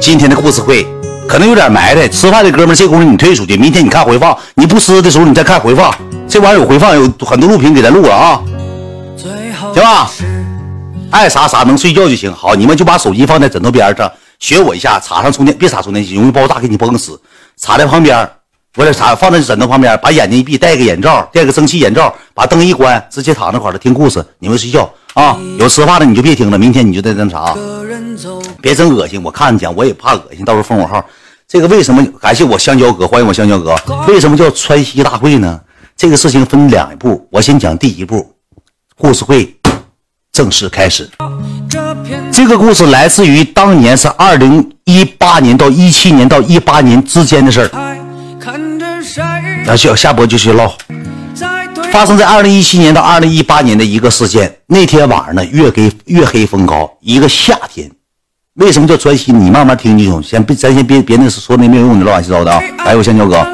今天的故事会可能有点埋汰，吃饭的哥们，这功夫你退出去，明天你看回放，你不吃的时候你再看回放，这玩意儿有回放，有很多录屏给咱录了啊，行吧？爱啥啥，能睡觉就行。好，你们就把手机放在枕头边上，学我一下，插上充电，别插充电器，容易爆炸，给你崩死。插在旁边，我得插，放在枕头旁边，把眼睛一闭，戴个眼罩，戴个蒸汽眼罩，把灯一关，直接躺那块儿了听故事。你们睡觉啊，有吃饭的你就别听了，明天你就在那啥，别真恶心。我看讲我也怕恶心，到时候封我号。这个为什么？感谢我香蕉哥，欢迎我香蕉哥。为什么叫川西大会呢？这个事情分两步，我先讲第一步，故事会正式开始。这个故事来自于当年是二零一八年到一七年到一八年之间的事儿。那下下播就去唠，发生在二零一七年到二零一八年的一个事件。那天晚上呢，月黑月黑风高，一个夏天。为什么叫专心？你慢慢听就行，先别咱先别别那说那没有用的乱七八糟的啊！还有香蕉哥，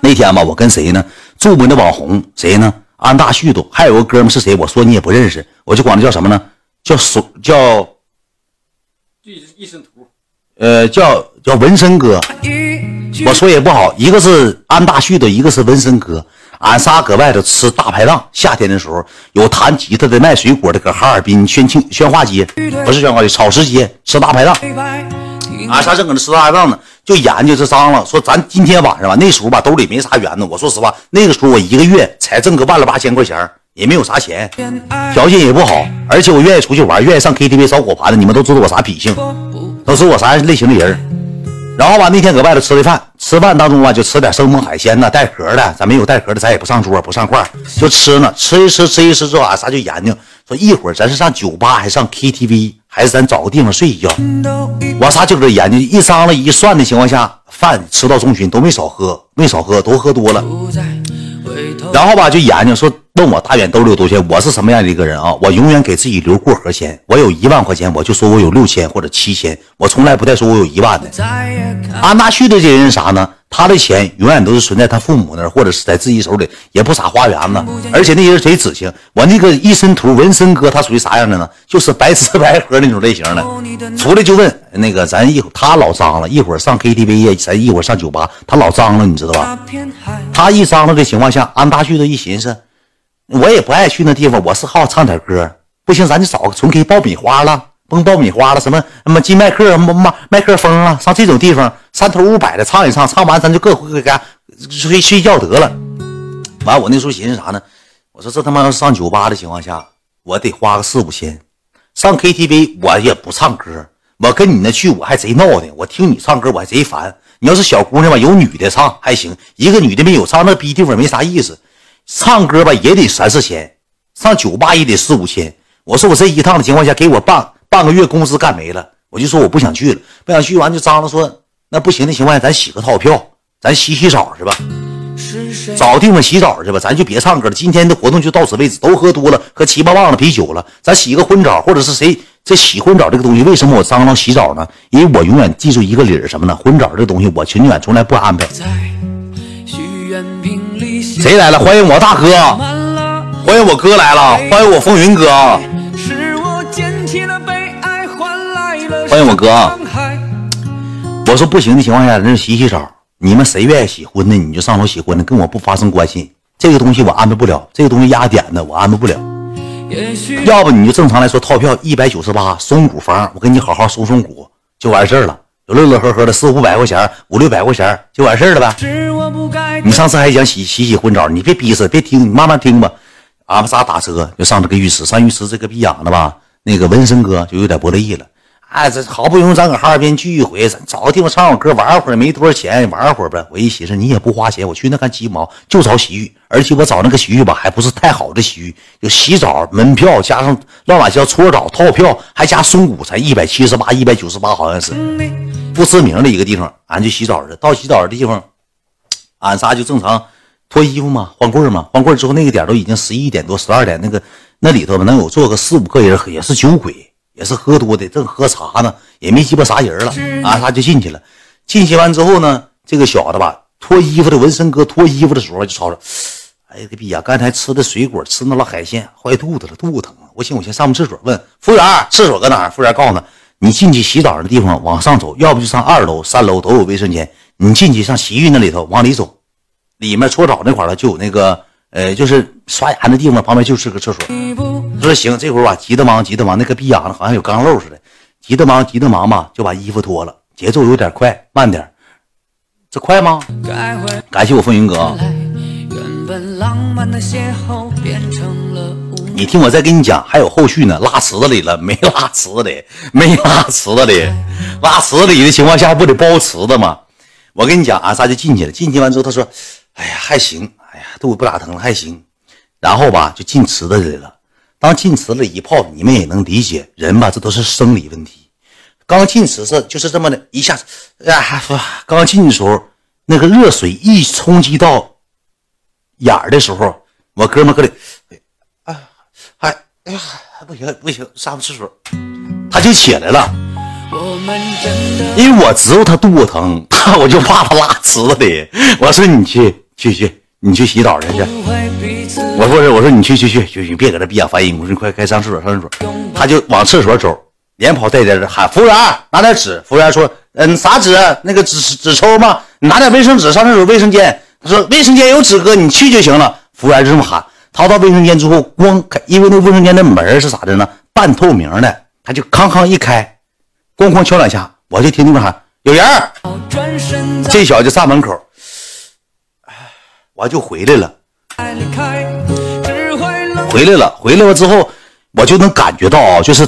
那天吧，我跟谁呢？著名的网红谁呢？安大旭都，还有个哥们是谁？我说你也不认识，我就管他叫什么呢？叫手叫，一身图，呃，叫叫纹身哥。我说也不好，一个是安大旭的，一个是纹身哥。俺仨搁外头吃大排档，夏天的时候有弹吉他的、卖水果的，搁哈尔滨宣庆宣化街，不是宣化街，草石街吃大排档。俺仨正搁那吃大排档呢，就研究这张了，说咱今天晚上吧，那时候吧兜里没啥元子。我说实话，那个时候我一个月才挣个万了八千块钱，也没有啥钱，条件也不好，而且我愿意出去玩，愿意上 KTV 烧火盘的。你们都知道我啥脾性，都是我啥类型的人。然后吧，那天搁外头吃的饭，吃饭当中啊，就吃点生猛海鲜呢，带壳的，咱没有带壳的，咱也不上桌，不上筷，就吃呢。吃一吃，吃一吃之后啊，啥就研究，说一会儿咱是上酒吧，还是上 KTV，还是咱找个地方睡一觉？我啥就搁这研究，一商量一算的情况下，饭吃到中旬都没少喝，没少喝，都喝多了。然后吧，就研究说。问我大远兜里有多钱？我是什么样的一个人啊？我永远给自己留过河钱。我有一万块钱，我就说我有六千或者七千，我从来不带说我有一万的。安大旭的这人啥呢？他的钱永远都是存在他父母那儿，或者是在自己手里，也不撒花园子。而且那些人贼仔细。我那个一身图纹身哥，他属于啥样的呢？就是白吃白喝那种类型的。出来就问那个咱一会他老脏了，一会儿上 KTV 咱一会儿上酒吧，他老脏了，你知道吧？他一脏了的情况下，安大旭的一寻思。我也不爱去那地方，我是好唱点歌。不行，咱就找个纯 K 爆米花了，崩爆米花了，什么什么金麦克、麦麦克风啊，上这种地方三头五百的唱一唱，唱完咱就各回各家睡睡觉得了。完，我那时候寻思啥呢？我说这他妈要是上酒吧的情况下，我得花个四五千。上 KTV 我也不唱歌，我跟你那去我还贼闹的，我听你唱歌我还贼烦。你要是小姑娘吧，有女的唱还行，一个女的没有唱，那逼地方没啥意思。唱歌吧也得三四千，上酒吧也得四五千。我说我这一趟的情况下，给我半半个月工资干没了，我就说我不想去了，不想去完就张罗说那不行的情况下，咱洗个套票，咱洗洗澡去吧，找地方洗澡去吧，咱就别唱歌了。今天的活动就到此为止，都喝多了，喝七八棒子啤酒了，咱洗个婚澡，或者是谁这洗婚澡这个东西，为什么我张罗洗澡呢？因为我永远记住一个理儿什么呢？婚澡这东西，我永远从来不安排。谁来了？欢迎我大哥，欢迎我哥来了，欢迎我风云哥，欢迎我哥。我说不行的情况下，那洗洗澡。你们谁愿意洗婚的，你就上楼洗婚的，跟我不发生关系。这个东西我安排不了，这个东西压点的我安排不了。要不你就正常来说，套票一百九十八，松骨房，我给你好好松松骨，就完事儿了。乐乐呵呵的四五百块钱，五六百块钱就完事儿了呗。你上次还想洗洗洗婚澡，你别逼死，别听，你慢慢听吧。俺们仨打车就上这个浴池，上浴池这个逼养的吧，那个纹身哥就有点不乐意了。哎，这好不容易咱搁哈尔滨聚一回，咱找个地方唱会歌，玩会儿，没多少钱，玩会儿呗。我一寻思，你也不花钱，我去那干鸡毛，就找洗浴，而且我找那个洗浴吧，还不是太好的洗浴，有洗澡门票加上乱七八糟搓澡套票，还加松骨，才一百七十八、一百九十八，好像是不知名的一个地方。俺就洗澡去，到洗澡的地方，俺仨就正常脱衣服嘛，换柜嘛，换柜之后那个点都已经十一点多、十二点，那个那里头能有坐个四五个人，也是酒鬼。也是喝多的，正喝茶呢，也没鸡巴啥人了，啊，他就进去了。进去完之后呢，这个小子吧，脱衣服的纹身哥脱衣服的时候就吵吵，哎呀个逼呀！刚才吃的水果，吃那老海鲜，坏肚子了，肚子疼。我寻我先上个厕所，问服务员厕所搁哪？服务员告诉他，你进去洗澡的地方往上走，要不就上二楼、三楼都有卫生间。你进去上洗浴那里头往里走，里面搓澡那块儿了就有那个呃，就是刷牙那地方旁边就是个厕所。说行，这会儿吧，急得忙，急得忙，那个逼养的好像有钢漏似的，急得忙，急得忙吧，就把衣服脱了，节奏有点快，慢点这快吗？感谢我风云哥。你听我再跟你讲，还有后续呢，拉池子里了没？拉池子里没？拉池子里，拉池子里的情况下不得包池子吗？我跟你讲，俺仨就进去了。进去完之后，他说：“哎呀，还行，哎呀，肚子不咋疼了，还行。”然后吧，就进池子里了。当进池子一泡，你们也能理解，人吧，这都是生理问题。刚进池子就是这么的一下子，呀，刚进的时候，那个热水一冲击到眼儿的时候，我哥们搁里。哎呀，不行不行，上个厕所，他就起来了。因为我知道他肚子疼，他我就怕他拉池子里。我说你去去去，你去洗澡去去。我说是我说你去去去去，你别搁这闭眼翻译。我说你快快上厕所上厕所。他就往厕所走，连跑带颠的喊服务员拿点纸。服务员说嗯啥纸？那个纸纸抽吗？你拿点卫生纸上厕所卫生间。他说卫生间有纸哥，你去就行了。服务员就这么喊。掏到卫生间之后，光开，因为那卫生间的门是咋的呢？半透明的，他就康康一开，咣咣敲两下，我就听那边喊有人这小子就站门口，我就回来了。回来了，回来了之后，我就能感觉到啊，就是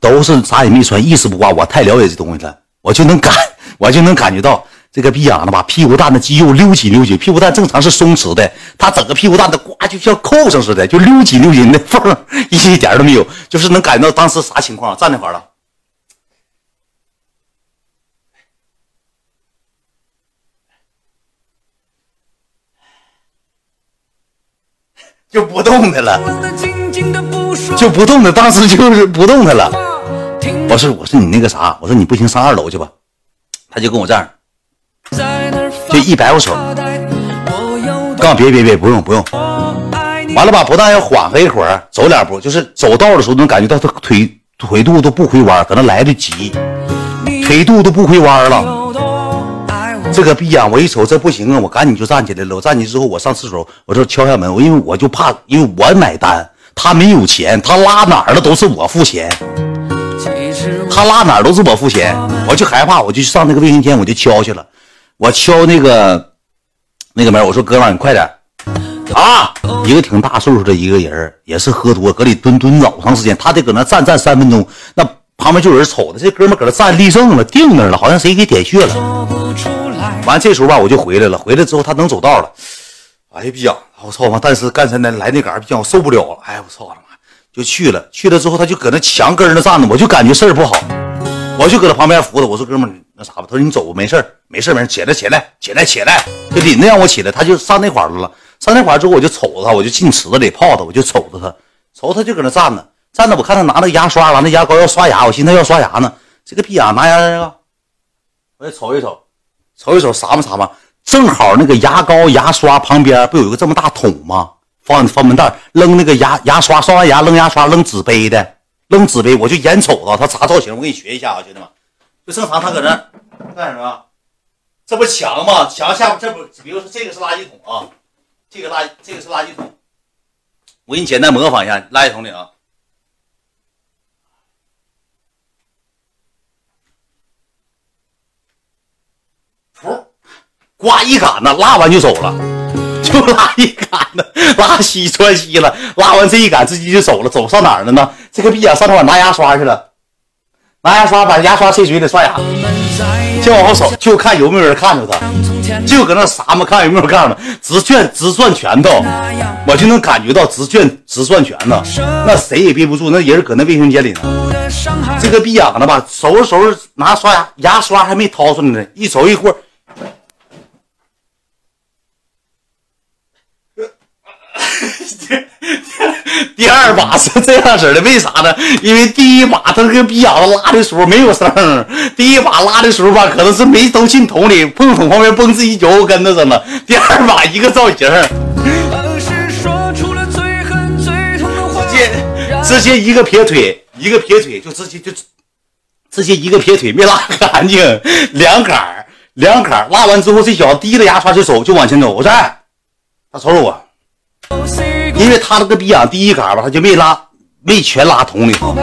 都是啥也没穿，一丝不挂。我太了解这东西了，我就能感，我就能感觉到。这个逼养的把屁股蛋的肌肉溜紧溜紧，屁股蛋正常是松弛的，他整个屁股蛋的呱就像扣上似的，就溜紧溜紧的缝 一点都没有，就是能感觉到当时啥情况。站那块了，就不动的了，就不动的，当时就是不动的了。不是我说你那个啥，我说你不行上二楼去吧，他就跟我这样。就一摆我手，告别别别，不用不用。完了吧，不但要缓和一会儿，走两步，就是走道的时候能感觉到他腿腿肚都不回弯，可能来得急，腿肚都不回弯了。这个逼样，我一瞅这不行啊，我赶紧就站起来了。我站起之后，我上厕所，我说敲下门，我因为我就怕，因为我买单，他没有钱，他拉哪儿了都是我付钱，他拉哪儿都是我付钱，我就害怕，我就上那个卫生间，我就敲去了。我敲那个那个门，我说哥们，你快点啊！一个挺大岁数的一个人，也是喝多，搁里蹲蹲老长时间，他得搁那站站三分钟。那旁边就有人瞅着，这哥们搁那站立正了，定那了，好像谁给点穴了。完这时候吧，我就回来了。回来之后，他能走道了。哎呀，逼呀！我操妈！但是干啥呢？来那杆儿，逼我受不了了。哎呀，我操他妈！就去了，去了之后，他就搁那墙根儿那站着，我就感觉事儿不好。我就搁他旁边扶他，我说哥们儿。那啥吧，他说你走吧，没事儿没事儿没事起来，起来，起来，起来，就领着让我起来，他就上那块儿了。上那块儿之后，我就瞅着他，我就进池子里泡他，我就瞅着他，瞅他就搁那站着，站着。我看他拿那牙刷，拿那牙膏要刷牙，我寻思他要刷牙呢。这个屁眼拿牙这个，我也瞅一瞅，瞅一瞅，啥嘛啥嘛，正好那个牙膏、牙刷旁边不有一个这么大桶吗？放放门袋，扔那个牙牙刷，刷完牙扔牙刷，扔纸杯的，扔纸杯，我就眼瞅着他啥造型，我给你学一下啊，兄弟们。就正常，他搁那干什么？这不墙吗？墙下这不，比如说这个是垃圾桶啊，这个垃这个是垃圾桶。我给你简单模仿一下垃圾桶里啊，刮一杆子，拉完就走了，就拉一杆子，拉稀穿稀了，拉完这一杆，直接就走了，走上哪儿了呢？这个逼啊，上那块拿牙刷去了。拿牙刷把牙刷塞嘴里刷牙，就往后走，就看有没有人看着他，就搁那啥嘛，看有没有看着，直转直转拳头，我就能感觉到直转直转拳呢，那谁也憋不住，那人搁那卫生间里呢，这个逼养的吧，收拾收拾拿刷牙，牙刷还没掏出来呢，一走一会儿 第二把是这样式的，为啥呢？因为第一把他那个逼养子拉的时候没有声第一把拉的时候吧，可能是没都进桶里，碰桶旁边蹦自己脚后跟子上了。第二把一个造型，直接直接一个撇腿，一个撇腿就直接就直接一个撇腿没拉干净，两杆儿两杆儿拉完之后，这小子提着牙刷就走，就往前走。我说，哎，他瞅瞅我，因为他那个逼样第一杆吧，他就没拉，没全拉桶里头，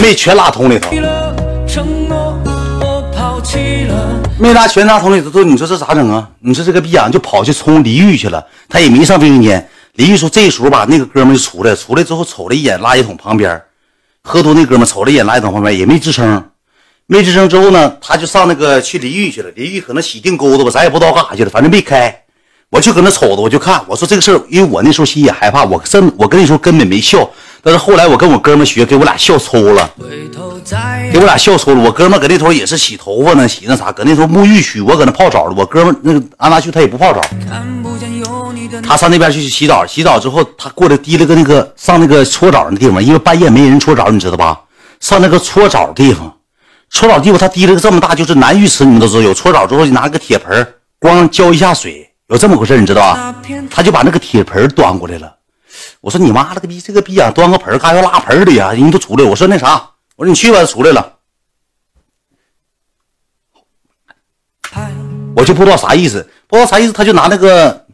没全拉桶里头，没拉全拉桶里头。你说这咋整啊？你说这个逼样就跑去冲淋浴去了，他也没上卫生间。淋浴说这时候吧，那个哥们就出来，出来之后瞅了一眼垃圾桶旁边。喝多那哥们瞅了一眼垃圾桶旁边，也没吱声，没吱声之后呢，他就上那个去淋浴去了。淋浴可能洗腚沟子吧，咱也不知道干啥去了，反正没开。我就搁那瞅着，我就看，我说这个事儿，因为我那时候心也害怕，我真我跟你说根本没笑。但是后来我跟我哥们学，给我俩笑抽了，给我俩笑抽了。我哥们搁那头也是洗头发呢，洗那啥，搁那头沐浴区，我搁那泡澡了。我哥们那个安达旭他也不泡澡。他上那边去洗澡，洗澡之后，他过来提了个那个上那个搓澡的地方，因为半夜没人搓澡，你知道吧？上那个搓澡地方，搓澡地方他提了个这么大，就是男浴池，你们都知道有搓澡之后就拿个铁盆，光浇一下水，有这么回事你知道吧？他就把那个铁盆端过来了。我说你妈了个逼，这个逼啊，端个盆干要拉盆里呀？人都出来，我说那啥，我说你去吧，出来了，我就不知道啥意思，不知道啥意思，他就拿那个。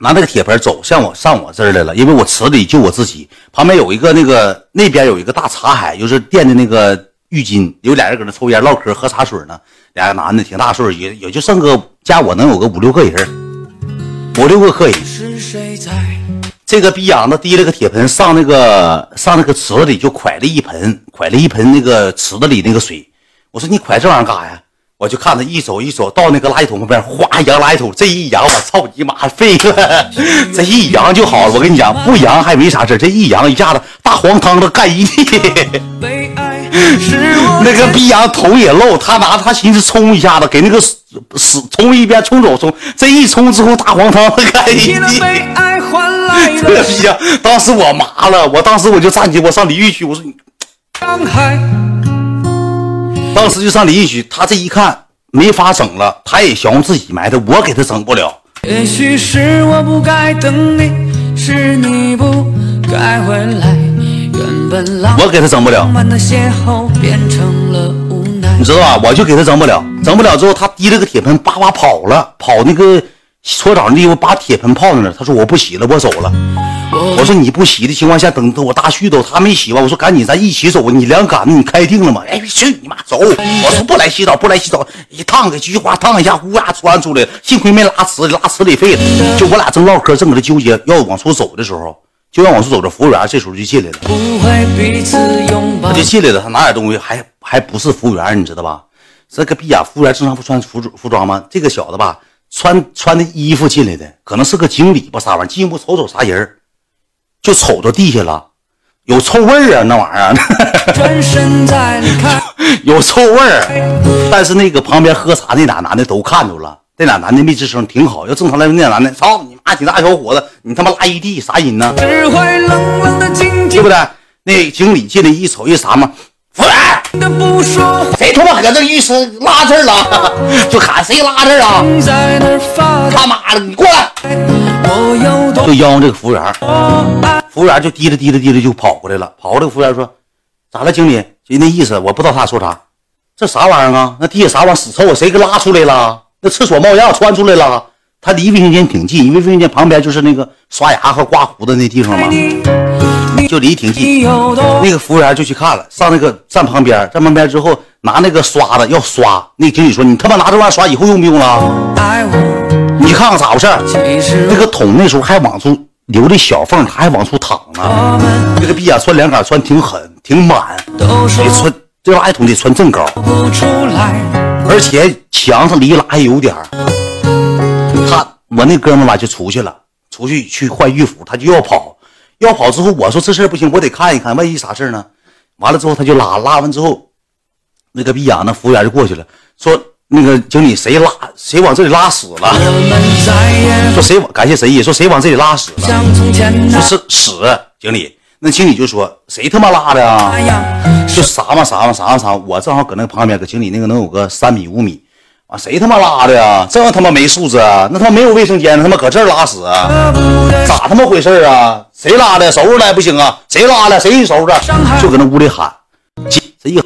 拿那个铁盆走向我上我这儿来了，因为我池里就我自己，旁边有一个那个那边有一个大茶海，就是垫的那个浴巾，有俩人搁那抽烟唠嗑喝茶水呢，俩个男的挺大岁数也也就剩个加我能有个五六个人，五六个客人。这个逼养子提了个铁盆上那个上那个池子里就蒯了一盆，蒯了一盆那个池子里那个水。我说你蒯这玩意儿干啥呀？我就看他一走一走到那个垃圾桶旁边，哗扬垃圾桶，这一扬，我操你妈废了！这一扬就好了。我跟你讲，不扬还没啥事这一扬一下子大黄汤都干一地。那个逼羊头也露，他拿他寻思冲一下子，给那个死冲一边冲走冲，这一冲之后大黄汤干一地。这逼羊，当时我麻了，我当时我就站起，我上淋浴区，我说你。当时就上淋浴区，他这一看没法整了，他也想用自己埋汰，我给他整不了。也许是我不该等你，是你不该回来。我给他整不了。你知道吧？我就给他整不了，整不了之后，他提了个铁盆，叭叭跑了，跑那个搓澡的地方，把铁盆泡在那。他说我不洗了，我走了。我说你不洗的情况下，等等我大旭都他没洗吧？我说赶紧咱一起走，你两杆子你开定了吗？哎，去你妈走！我说不来洗澡，不来洗澡，一烫给菊花烫一下，呜呀窜出来，幸亏没拉池，拉池里废了。就我俩正唠嗑，正搁这纠结要往出走的时候，就让往出走，着服务员这时候就进来了。他就进来了，他拿点东西，还还不是服务员，你知道吧？这个逼呀，服务员正常不穿服服装吗？这个小子吧，穿穿的衣服进来的，可能是个经理吧，啥玩意进屋瞅瞅啥人就瞅着地下了，有臭味儿啊，那玩意儿，有臭味儿。但是那个旁边喝茶那俩男的都看着了，那俩男的没吱声，挺好。要正常来说，那俩男的，操你妈，几大小伙子，你他妈拉一地啥人呢？对不对？那经理进来一瞅，一啥嘛？服务员，谁他妈搁这浴室拉这儿了？就喊谁拉这儿啊？他妈的，你过来！就邀这个服务员，服务员就滴了滴了滴了就跑过来了。跑过来，服务员说：“咋了，经理？”就那意思，我不知道他说啥。这啥玩意儿啊？那地下啥玩意儿？死臭，谁给拉出来了？那厕所冒烟窜出来了。他离卫生间挺近，因为卫生间旁边就是那个刷牙和刮胡子那地方嘛，就离挺近。那个服务员就去看了，上那个站旁边，站旁边之后拿那个刷子要刷。那经理说：“你他妈拿这玩意刷，以后用不用了？”你看看咋回事那个桶那时候还往出留的小缝，它还往出淌呢。这个逼啊，穿两杆穿挺狠，挺满。得穿这垃圾桶得穿正高，而且墙上离拉还有点儿他我那哥们吧就出去了，出去去换浴服，他就要跑，要跑之后我说这事儿不行，我得看一看，万一啥事儿呢？完了之后他就拉，拉完之后，那个逼养，那服务员就过去了，说。那个经理，谁拉谁往这里拉屎了？说谁感谢谁意？说谁往这里拉屎了？说是屎。经理，那经理就说谁他妈拉的啊？就啥嘛啥嘛啥嘛啥。我正好搁那个旁边，搁经理那个能有个三米五米。啊，谁他妈拉的呀？这他妈没素质啊！那他妈没有卫生间，他妈搁这儿拉屎，咋他妈回事啊？谁拉的？收拾来不行啊？谁拉的？谁收拾？就搁那屋里喊，这一。